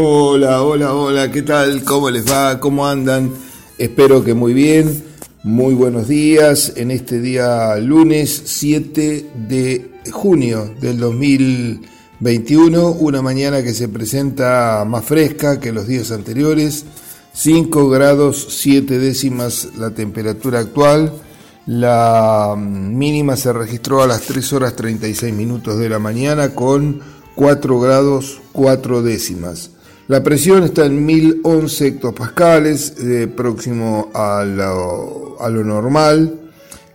Hola, hola, hola, ¿qué tal? ¿Cómo les va? ¿Cómo andan? Espero que muy bien. Muy buenos días en este día lunes 7 de junio del 2021, una mañana que se presenta más fresca que los días anteriores, 5 grados 7 décimas la temperatura actual, la mínima se registró a las 3 horas 36 minutos de la mañana con 4 grados 4 décimas. La presión está en 1011 hectopascales, eh, próximo a lo, normal,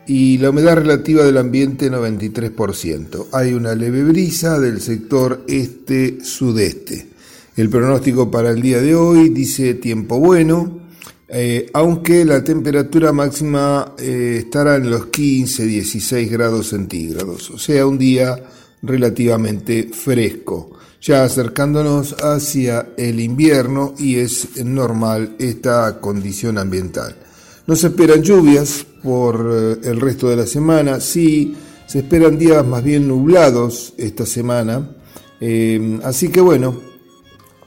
y la humedad relativa del ambiente 93%. Hay una leve brisa del sector este-sudeste. El pronóstico para el día de hoy dice tiempo bueno, eh, aunque la temperatura máxima eh, estará en los 15-16 grados centígrados, o sea, un día relativamente fresco, ya acercándonos hacia el invierno y es normal esta condición ambiental. No se esperan lluvias por eh, el resto de la semana, sí se esperan días más bien nublados esta semana, así que bueno,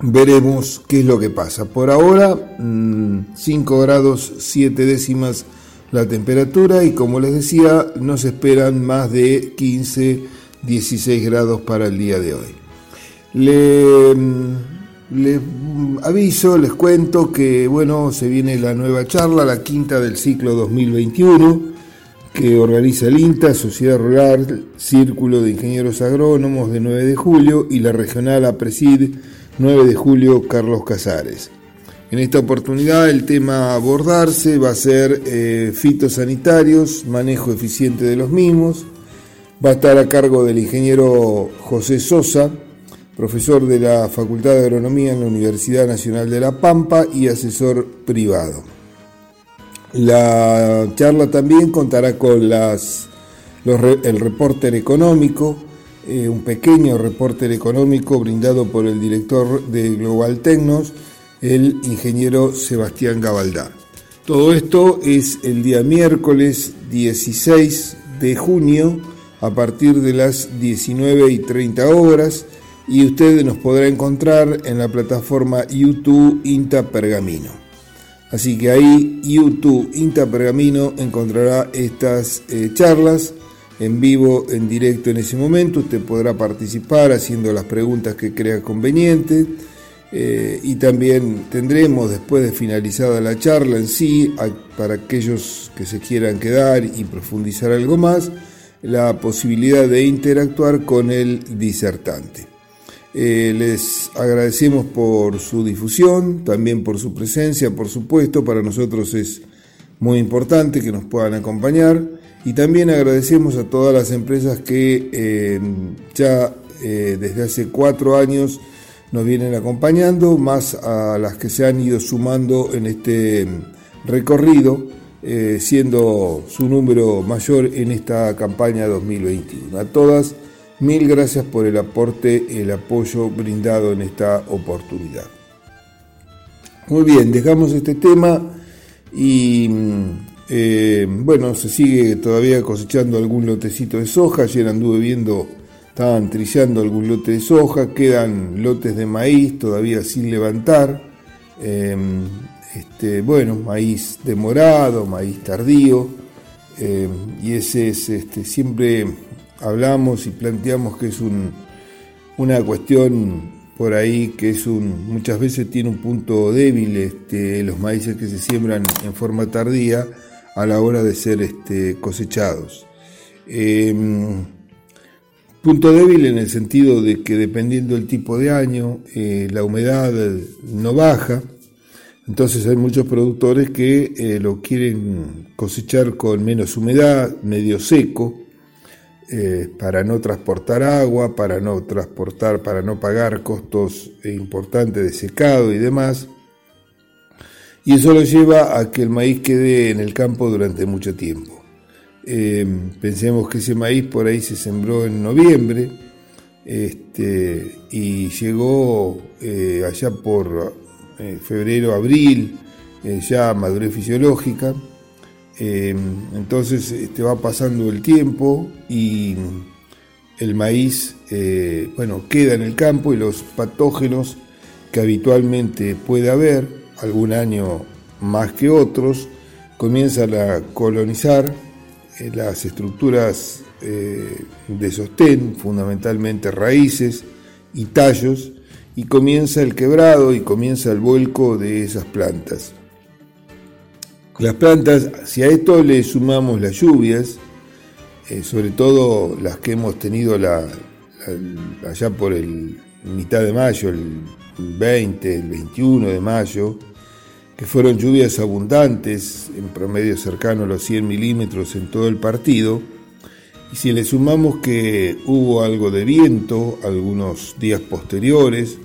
veremos qué es lo que pasa. Por ahora, 5 mm, grados 7 décimas la temperatura y como les decía, no se esperan más de 15, 16 grados para el día de hoy. Mm, les aviso, les cuento que bueno, se viene la nueva charla, la quinta del ciclo 2021 que organiza el INTA, Sociedad Rural, Círculo de Ingenieros Agrónomos de 9 de julio y la regional APRESID 9 de julio, Carlos Casares. En esta oportunidad el tema a abordarse va a ser eh, fitosanitarios, manejo eficiente de los mismos. Va a estar a cargo del ingeniero José Sosa, profesor de la Facultad de Agronomía en la Universidad Nacional de La Pampa y asesor privado. La charla también contará con el reporter económico, eh, un pequeño reporte económico brindado por el director de Global Tecnos, el ingeniero Sebastián Gabaldá. Todo esto es el día miércoles 16 de junio a partir de las 19 y 30 horas y usted nos podrá encontrar en la plataforma YouTube Inta Pergamino. Así que ahí YouTube Inta Pergamino encontrará estas eh, charlas en vivo, en directo en ese momento. Usted podrá participar haciendo las preguntas que crea conveniente. Eh, y también tendremos, después de finalizada la charla en sí, para aquellos que se quieran quedar y profundizar algo más, la posibilidad de interactuar con el disertante. Eh, les agradecemos por su difusión, también por su presencia, por supuesto, para nosotros es muy importante que nos puedan acompañar. Y también agradecemos a todas las empresas que eh, ya eh, desde hace cuatro años nos vienen acompañando, más a las que se han ido sumando en este recorrido, siendo su número mayor en esta campaña 2021. A todas, mil gracias por el aporte, el apoyo brindado en esta oportunidad. Muy bien, dejamos este tema y eh, bueno, se sigue todavía cosechando algún lotecito de soja. Ayer anduve viendo, estaban trillando algún lote de soja. Quedan lotes de maíz todavía sin levantar. Em, este, bueno, maíz demorado, maíz tardío. Em, y ese es, este, siempre hablamos y planteamos que es un, una cuestión por ahí que es un, muchas veces tiene un punto débil este, los maíces que se siembran en forma tardía a la hora de ser este, cosechados. Em, punto débil en el sentido de que dependiendo del tipo de año, eh, la humedad no baja, entonces hay muchos productores que eh, lo quieren cosechar con menos humedad, medio seco, eh, para no transportar agua, para no transportar, para no pagar costos importantes de secado y demás y eso lo lleva a que el maíz quede en el campo durante mucho tiempo. Em, pensemos que ese maíz por ahí se sembró en noviembre este, y llegó eh, allá por eh, febrero, abril, ya madurez fisiológica. Em, entonces este, va pasando el tiempo y el maíz bueno, queda en el campo y los patógenos que habitualmente puede haber, algún año más que otros, comienzan a colonizar eh, las estructuras eh, de sostén, fundamentalmente raíces y tallos, y comienza el quebrado y comienza el vuelco de esas plantas. Las plantas, si a esto le sumamos las lluvias, eh, sobre todo las que hemos tenido allá por el mitad de mayo, el 20, el 21 de mayo, que fueron lluvias abundantes, en promedio cercano a los 100 milímetros en todo el partido, y si le sumamos que hubo algo de viento algunos días posteriores,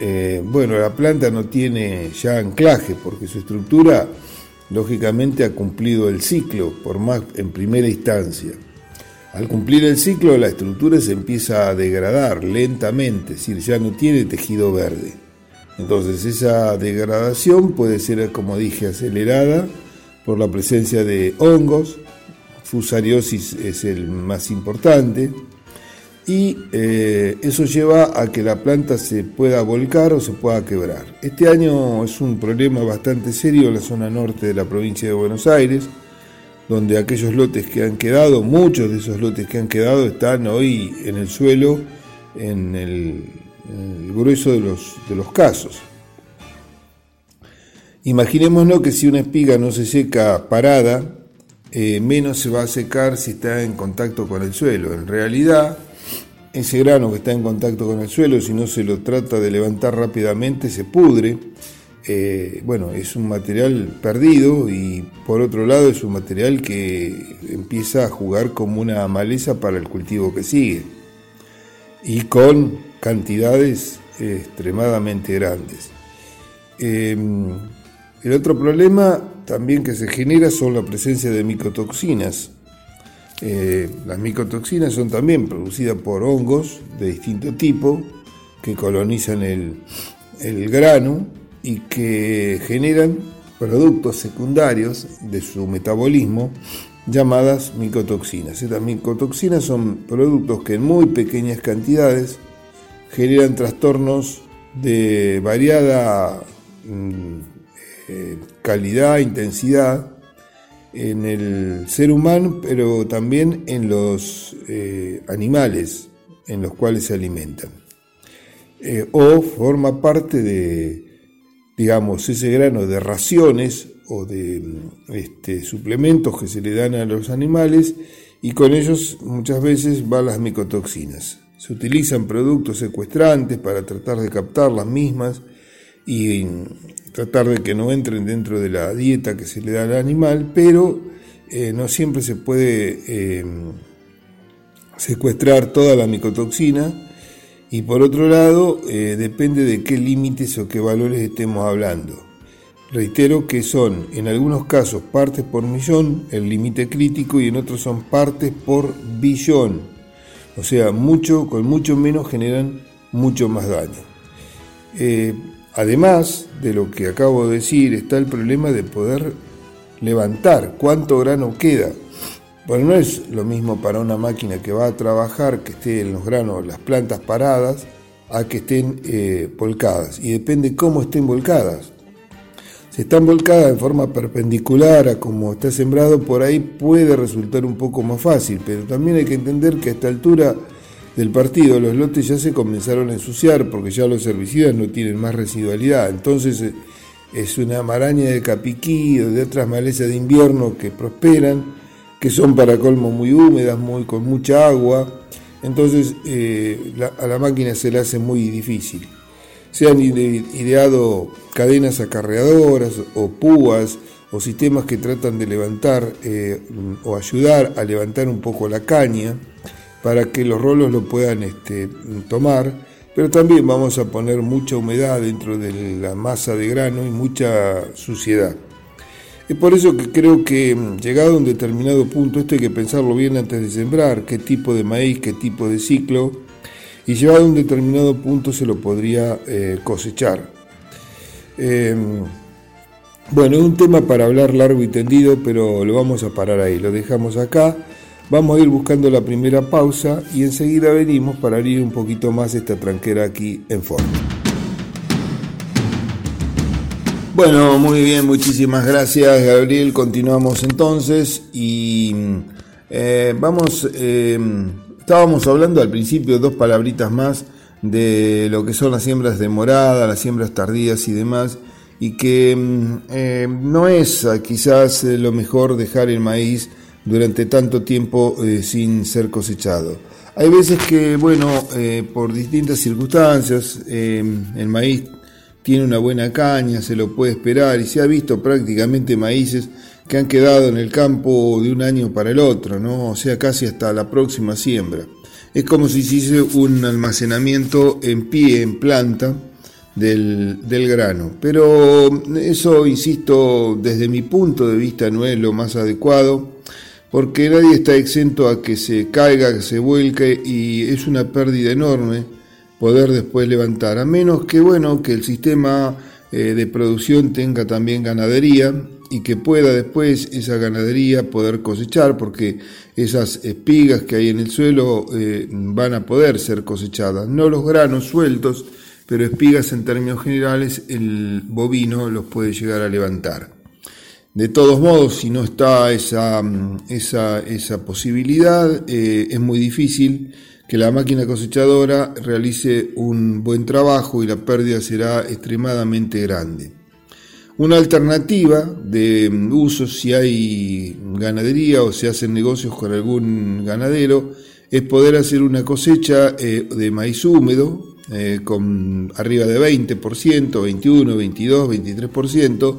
eh, bueno, la planta no tiene ya anclaje porque su estructura lógicamente ha cumplido el ciclo, por más en primera instancia. Al cumplir el ciclo, la estructura se empieza a degradar lentamente, es decir, ya no tiene tejido verde. Entonces esa degradación puede ser, como dije, acelerada por la presencia de hongos, fusariosis es el más importante, y eh, eso lleva a que la planta se pueda volcar o se pueda quebrar. Este año es un problema bastante serio en la zona norte de la provincia de Buenos Aires, donde aquellos lotes que han quedado, muchos de esos lotes que han quedado están hoy en el suelo en el, grueso de los, casos. Imaginémonos que si una espiga no se seca parada, eh, menos se va a secar si está en contacto con el suelo. En realidad, ese grano que está en contacto con el suelo, si no se lo trata de levantar rápidamente, se pudre. Eh, bueno, es un material perdido y por otro lado es un material que empieza a jugar como una maleza para el cultivo que sigue y con cantidades extremadamente grandes. Em, el otro problema también que se genera son la presencia de micotoxinas eh, las micotoxinas son también producidas por hongos de distinto tipo que colonizan el, grano y que generan productos secundarios de su metabolismo llamadas micotoxinas. Estas micotoxinas son productos que en muy pequeñas cantidades generan trastornos de variada mm, eh, calidad, intensidad, en el ser humano, pero también en los eh, animales en los cuales se alimentan. Eh, o forma parte de, digamos, ese grano de raciones o de este, suplementos que se le dan a los animales y con ellos muchas veces van las micotoxinas. Se utilizan productos secuestrantes para tratar de captar las mismas y tratar de que no entren dentro de la dieta que se le da al animal, pero eh, no siempre se puede eh, secuestrar toda la micotoxina y por otro lado eh, depende de qué límites o qué valores estemos hablando. Reitero que son en algunos casos partes por millón, el límite crítico, y en otros son partes por billón. O sea, mucho, con mucho menos generan mucho más daño. Además de lo que acabo de decir, está el problema de poder levantar cuánto grano queda. Bueno, no es lo mismo para una máquina que va a trabajar que esté en los granos, las plantas paradas, a que estén eh, volcadas. Y depende cómo estén volcadas. Si están volcadas en forma perpendicular a como está sembrado, por ahí puede resultar un poco más fácil, pero también hay que entender que a esta altura del partido, los lotes ya se comenzaron a ensuciar porque ya los herbicidas no tienen más residualidad. Entonces eh, es una maraña de capiquí o de otras malezas de invierno que prosperan, que son para colmo muy húmedas, muy, con mucha agua. Entonces eh, a la máquina se le hace muy difícil. Se han ideado cadenas acarreadoras o púas o sistemas que tratan de levantar eh, o ayudar a levantar un poco la caña para que los rolos lo puedan este, tomar, pero también vamos a poner mucha humedad dentro de la masa de grano y mucha suciedad. Es por eso que creo que mm, llegado a un determinado punto, esto hay que pensarlo bien antes de sembrar, qué tipo de maíz, qué tipo de ciclo, y llegado a un determinado punto se lo podría eh, cosechar. Em, bueno, es un tema para hablar largo y tendido, pero lo vamos a parar ahí, lo dejamos acá. Vamos a ir buscando la primera pausa y enseguida venimos para abrir un poquito más esta tranquera aquí en forma. Bueno, muy bien, muchísimas gracias Gabriel. Continuamos entonces y eh, vamos, eh, estábamos hablando al principio dos palabritas más de lo que son las siembras de morada, las siembras tardías y demás, y que mm, eh, no es quizás lo mejor dejar el maíz durante tanto tiempo sin ser cosechado. Hay veces que, bueno, por distintas circunstancias, el maíz tiene una buena caña, se lo puede esperar y se ha visto prácticamente maíces que han quedado en el campo de un año para el otro, ¿no? o sea, casi hasta la próxima siembra. Es como si se hiciese un almacenamiento en pie, en planta, del, del, grano. Pero eso, insisto, desde mi punto de vista no es lo más adecuado, porque nadie está exento a que se caiga, que se vuelque, y es una pérdida enorme poder después levantar, a menos que bueno, que el sistema eh, de producción tenga también ganadería y que pueda después esa ganadería poder cosechar, porque esas espigas que hay en el suelo eh, van a poder ser cosechadas, no los granos sueltos, pero espigas en términos generales el bovino los puede llegar a levantar. De todos modos, si no está esa, esa, esa posibilidad, eh, es muy difícil que la máquina cosechadora realice un buen trabajo y la pérdida será extremadamente grande. Una alternativa de uso si hay ganadería o se hacen negocios con algún ganadero es poder hacer una cosecha eh, de maíz húmedo eh, con arriba de 20%, 21, 22, 23%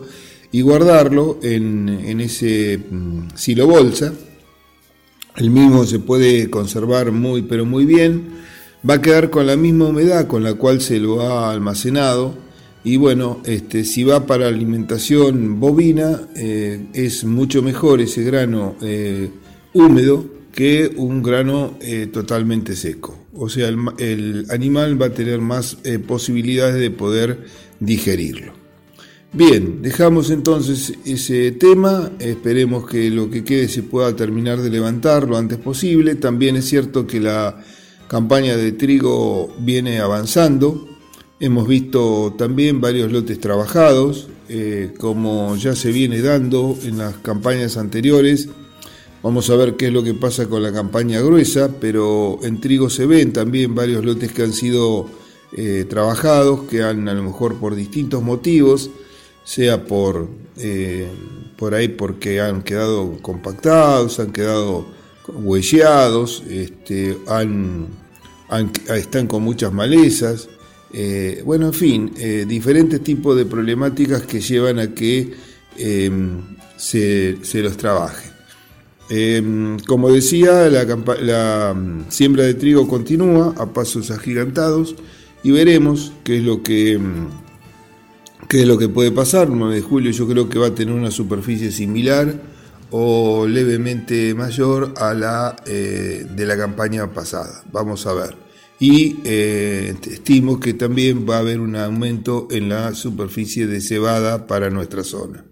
y guardarlo en, en ese mm, silo bolsa el mismo se puede conservar muy pero muy bien. Va a quedar con la misma humedad con la cual se lo ha almacenado. Y bueno, este, si va para alimentación bovina, eh, es mucho mejor ese grano eh, húmedo que un grano eh, totalmente seco. O sea, el, el, animal va a tener más posibilidades de poder digerirlo. Bien, dejamos entonces ese tema, esperemos que lo que quede se pueda terminar de levantar lo antes posible. También es cierto que la campaña de trigo viene avanzando, hemos visto también varios lotes trabajados, eh, como ya se viene dando en las campañas anteriores. Vamos a ver qué es lo que pasa con la campaña gruesa, pero en trigo se ven también varios lotes que han sido eh, trabajados, que han a lo mejor por distintos motivos, sea por, eh, por ahí porque han quedado compactados, han quedado huelleados, este, han, están con muchas malezas, eh, bueno, en fin, eh, diferentes tipos de problemáticas que llevan a que se, se, los trabaje. como decía, la, la mm, siembra de trigo continúa a pasos agigantados y veremos qué es lo que mm, ¿Qué es lo que puede pasar? 9 de julio yo creo que va a tener una superficie similar o levemente mayor a la eh, de la campaña pasada. Vamos a ver. Y eh, estimo que también va a haber un aumento en la superficie de cebada para nuestra zona.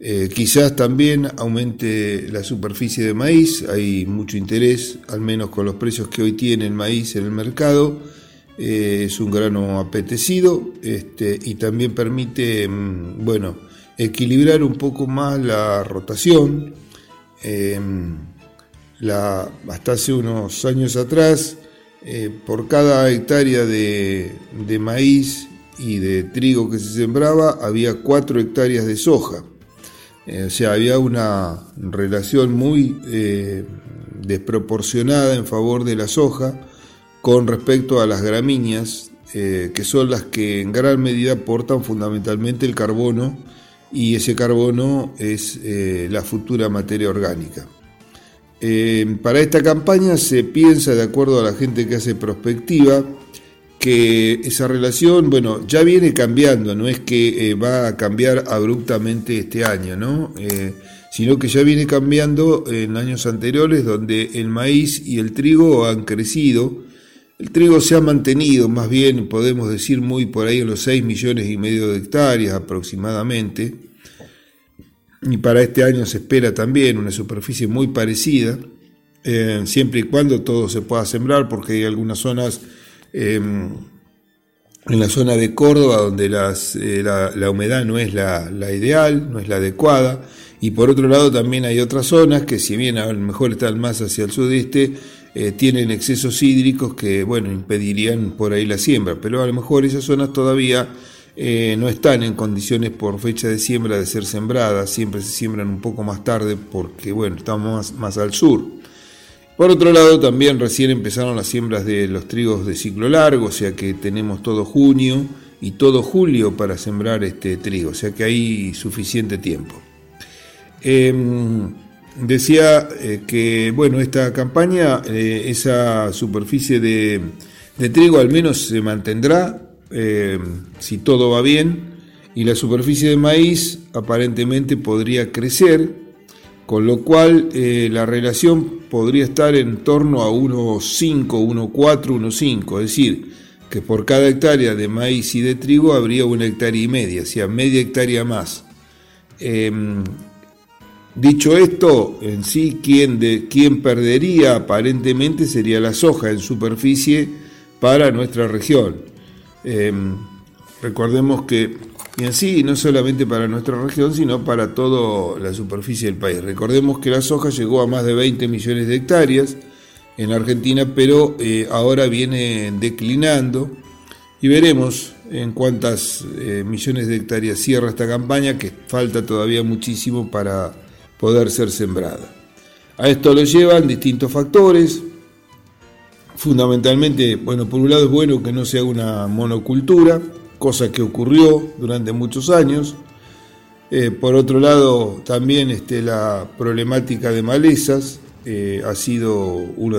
Eh, quizás también aumente la superficie de maíz, hay mucho interés, al menos con los precios que hoy tiene el maíz en el mercado eh, es un grano apetecido este, y también permite, mm, bueno, equilibrar un poco más la rotación. Em, la, hasta hace unos años atrás, eh, por cada hectárea de, maíz y de trigo que se sembraba, había cuatro hectáreas de soja. Eh, o sea, había una relación muy desproporcionada en favor de la soja con respecto a las gramíneas, eh, que son las que en gran medida aportan fundamentalmente el carbono y ese carbono es eh, la futura materia orgánica. Eh, para esta campaña se piensa, de acuerdo a la gente que hace prospectiva, que esa relación, bueno, ya viene cambiando, no es que va a cambiar abruptamente este año, ¿no? sino que ya viene cambiando en años anteriores donde el maíz y el trigo han crecido el trigo se ha mantenido, más bien podemos decir muy por ahí en los 6 millones y medio de hectáreas aproximadamente. Y para este año se espera también una superficie muy parecida, eh, siempre y cuando todo se pueda sembrar, porque hay algunas zonas em, en la zona de Córdoba, donde eh, la, humedad no es la, ideal, no es la adecuada, y por otro lado también hay otras zonas que si bien a lo mejor están más hacia el sudeste, eh, tienen excesos hídricos que, bueno, impedirían por ahí la siembra, pero a lo mejor esas zonas todavía eh, no están en condiciones por fecha de siembra de ser sembradas, siempre se siembran un poco más tarde porque, bueno, estamos más al sur. Por otro lado, también recién empezaron las siembras de los trigos de ciclo largo, o sea que tenemos todo junio y todo julio para sembrar este trigo, o sea que hay suficiente tiempo. Em, decía eh, que, bueno, esta campaña, eh, esa superficie de, de, trigo al menos se mantendrá em, si todo va bien, y la superficie de maíz aparentemente podría crecer con lo cual eh, la relación podría estar en torno a 1,5, 1,4, 1,5, es decir, que por cada hectárea de maíz y de trigo habría una hectárea y media, o sea, media hectárea más. Dicho esto, en sí, quien perdería aparentemente sería la soja en superficie para nuestra región. Em, recordemos que y en sí, no solamente para nuestra región, sino para toda la superficie del país. Recordemos que la soja llegó a más de 20 millones de hectáreas en Argentina, pero eh, ahora viene declinando y veremos en cuántas eh, millones de hectáreas cierra esta campaña, que falta todavía muchísimo para poder ser sembrada. A esto lo llevan distintos factores, fundamentalmente, bueno, por un lado es bueno que no sea una monocultura, cosa que ocurrió durante muchos años. Eh, por otro lado, también este, la problemática de malezas eh, ha sido uno